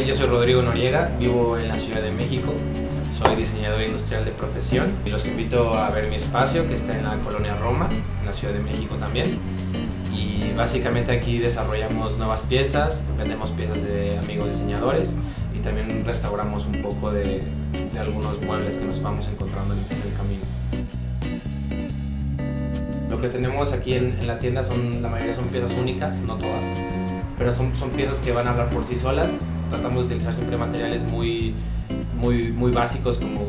yo soy Rodrigo Noriega, vivo en la Ciudad de México, soy diseñador industrial de profesión y los invito a ver mi espacio que está en la colonia Roma, en la Ciudad de México también. Y básicamente aquí desarrollamos nuevas piezas, vendemos piezas de amigos diseñadores y también restauramos un poco de, de algunos muebles que nos vamos encontrando en, en el camino. Lo que tenemos aquí en, en, la tienda son, la mayoría son piezas únicas, no todas, pero son, son piezas que van a hablar por sí solas. Tratamos de utilizar siempre materiales muy, muy, muy básicos como,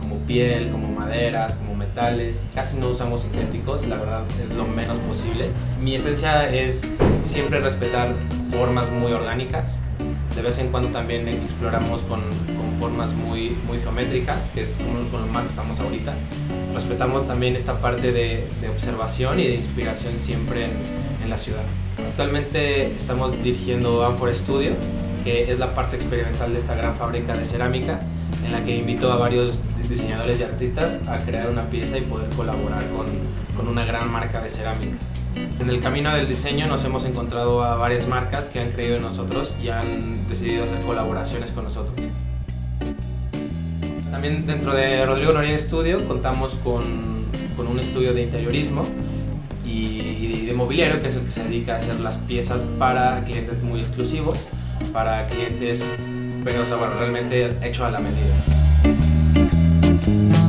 como piel, como maderas, como metales. Casi no usamos sintéticos, la verdad es lo menos posible. Mi esencia es siempre respetar formas muy orgánicas. De vez en cuando también exploramos con, formas muy, muy geométricas, que es con, con lo más que estamos ahorita. Respetamos también esta parte de, observación y de inspiración siempre en, en, la ciudad. Actualmente estamos dirigiendo Amphor Studio, que es la parte experimental de esta gran fábrica de cerámica, en la que invito a varios diseñadores y artistas a crear una pieza y poder colaborar con, con una gran marca de cerámica. En el camino del diseño nos hemos encontrado a varias marcas que han creído en nosotros y han decidido hacer colaboraciones con nosotros. También dentro de Rodrigo Noriega Studio contamos con, con un estudio de interiorismo y, de mobiliario que es el que se dedica a hacer las piezas para clientes muy exclusivos, para clientes, pero o sea, bueno, realmente hecho a la medida. Thank you.